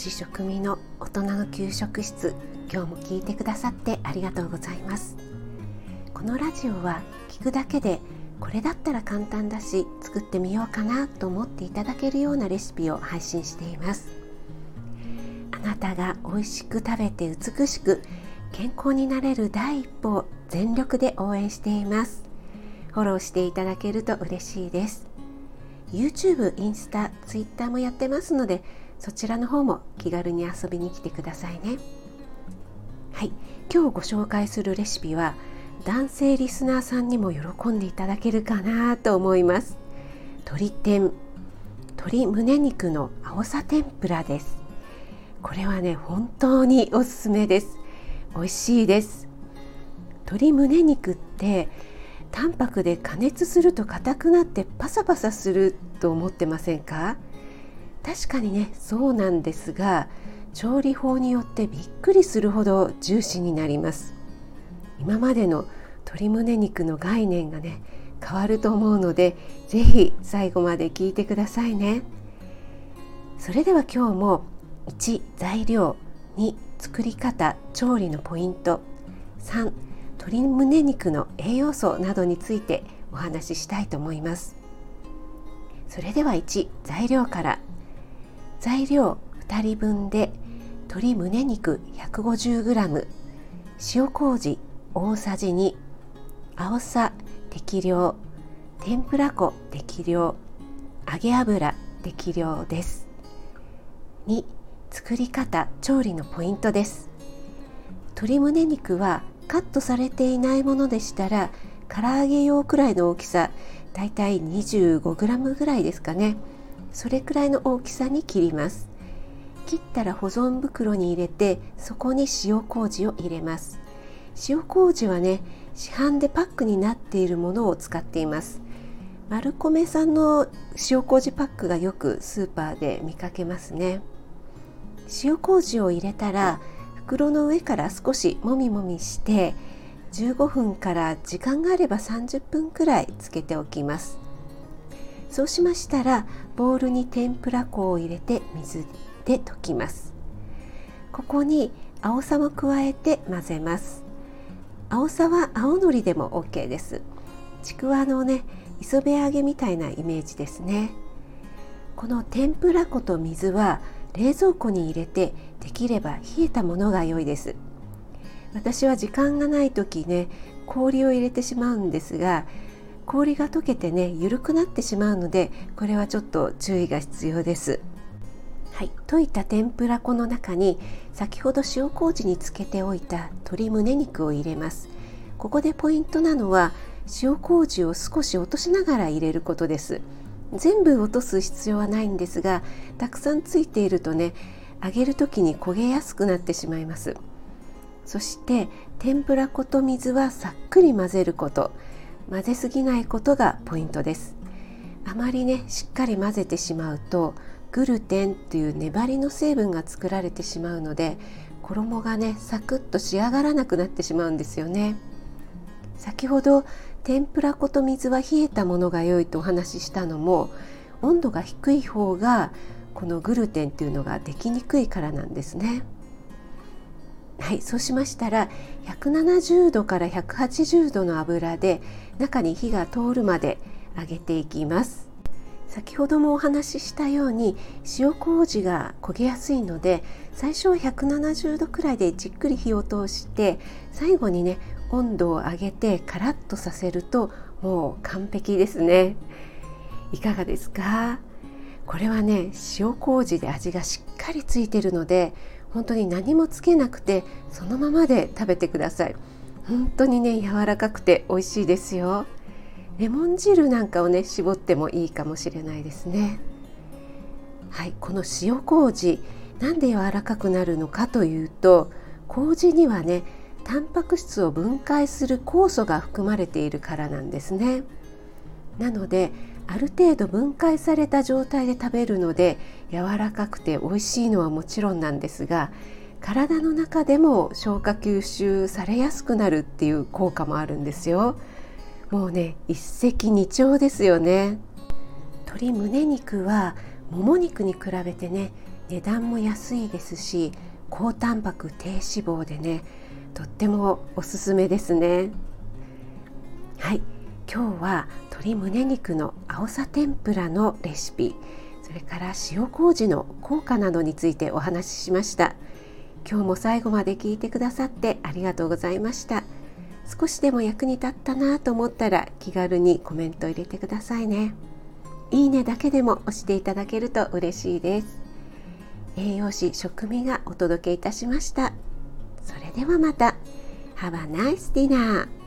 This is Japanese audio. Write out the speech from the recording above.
試食味の大人の給食室今日も聞いてくださってありがとうございます。このラジオは聞くだけでこれだったら簡単だし作ってみようかなと思っていただけるようなレシピを配信しています。あなたが美味しく食べて美しく健康になれる第一歩を全力で応援しています。フォローしていただけると嬉しいです。YouTube、インスタ、Twitter もやってますのでそちらの方も気軽に遊びに来てくださいね。はい。今日ご紹介するレシピは男性リスナーさんにも喜んでいただけるかなと思います。鶏天鶏胸肉の青さ天ぷらです。これはね本当におすすめです。美味しいです。鶏胸肉って淡白で加熱すると硬くなってパサパサすると思ってませんか？確かにねそうなんですが調理法によってびっくりするほどジューシーになります。今までの鶏胸肉の概念がね変わると思うので是非最後まで聞いてくださいね。それでは今日も1材料2作り方調理のポイント3鶏胸肉の栄養素などについてお話ししたいと思います。それでは1材料から。材料2人分で鶏胸肉 150g 塩麹大さじ2青さ適量天ぷら粉適量揚げ油適量です。2作り方調理のポイントです。鶏胸肉はカットされていないものでしたら唐揚げ用くらいの大きさだいたい 25g ぐらいですかね。それくらいの大きさに切ります。切ったら保存袋に入れてそこに塩麹を入れます。塩麹はね市販でパックになっているものを使っています。マルコメさんの塩麹パックがよくスーパーで見かけますね。塩麹を入れたら袋の上から少しもみもみして15分から時間があれば30分くらいつけておきます。そうしましたらボウルに天ぷら粉を入れて水で溶きます。ここに青さも加えて混ぜます。青さは青のりでも OK です。ちくわのね磯辺揚げみたいなイメージですね。この天ぷら粉と水は冷蔵庫に入れてできれば冷えたものが良いです。私は時間がない時ね氷を入れてしまうんですが氷が溶けてね緩くなってしまうのでこれはちょっと注意が必要です。はい、溶いた天ぷら粉の中に先ほど塩麹につけておいた鶏胸肉を入れます。ここでポイントなのは塩麹を少し落としながら入れることです。全部落とす必要はないんですがたくさんついているとね揚げる時に焦げやすくなってしまいます。そして天ぷら粉と水はさっくり混ぜること混ぜすぎないことがポイントですあまりねしっかり混ぜてしまうとグルテンという粘りの成分が作られてしまうので衣がねサクッと仕上がらなくなってしまうんですよね先ほど天ぷら粉と水は冷えたものが良いとお話ししたのも温度が低い方がこのグルテンっていうのができにくいからなんですね。はい、そうしましたら170度から180度の油で中に火が通るまで揚げていきます。先ほどもお話ししたように塩麹が焦げやすいので最初は170度くらいでじっくり火を通して最後にね温度を上げてカラッとさせるともう完璧ですね。いかがですか？これはね塩麹で味がしっかりついてるので本当に何もつけなくてそのままで食べてください。本当にね柔らかくて美味しいですよ。レモン汁なんかをね絞ってもいいかもしれないですね。はいこの塩麹なんで柔らかくなるのかというと麹にはねタンパク質を分解する酵素が含まれているからなんですね。なのである程度分解された状態で食べるので柔らかくて美味しいのはもちろんなんですが体の中でも消化吸収されやすくなるっていう効果もあるんですよ。もうね一石二鳥ですよね。鶏胸肉はもも肉に比べてね値段も安いですし高タンパク低脂肪でねとってもおすすめですね。はい。今日は鶏胸肉の青さ天ぷらのレシピそれから塩麹の効果などについてお話ししました。今日も最後まで聞いてくださってありがとうございました。少しでも役に立ったなと思ったら気軽にコメント入れてくださいね。いいねだけでも押していただけると嬉しいです。栄養士食味がお届けいたしました。それではまた。Have a nice dinner!